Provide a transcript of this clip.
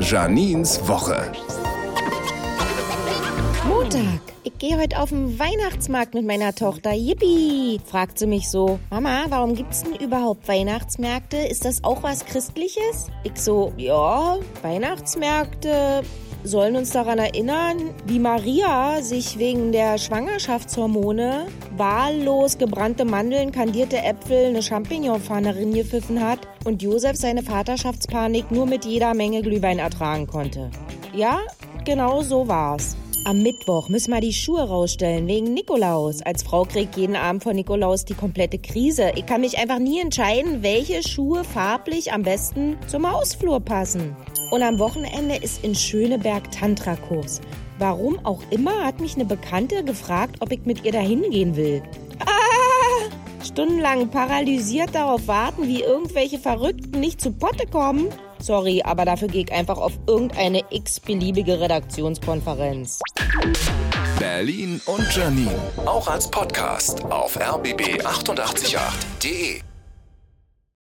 Janins Woche. Montag. Ich gehe heute auf den Weihnachtsmarkt mit meiner Tochter. Yippie! fragt sie mich so. Mama, warum gibt's denn überhaupt Weihnachtsmärkte? Ist das auch was Christliches? Ich so, ja, Weihnachtsmärkte sollen uns daran erinnern, wie Maria sich wegen der Schwangerschaftshormone wahllos gebrannte Mandeln, kandierte Äpfel, eine Champignonpfanne gepfiffen hat und Josef seine Vaterschaftspanik nur mit jeder Menge Glühwein ertragen konnte. Ja, genau so war's. Am Mittwoch müssen wir die Schuhe rausstellen wegen Nikolaus. Als Frau kriegt jeden Abend von Nikolaus die komplette Krise. Ich kann mich einfach nie entscheiden, welche Schuhe farblich am besten zum Hausflur passen. Und am Wochenende ist in Schöneberg Tantra-Kurs. Warum auch immer hat mich eine Bekannte gefragt, ob ich mit ihr dahin gehen will. Ah! Stundenlang paralysiert darauf warten, wie irgendwelche Verrückten nicht zu Potte kommen. Sorry, aber dafür gehe ich einfach auf irgendeine x-beliebige Redaktionskonferenz. Berlin und Janine. Auch als Podcast auf rbb888.de.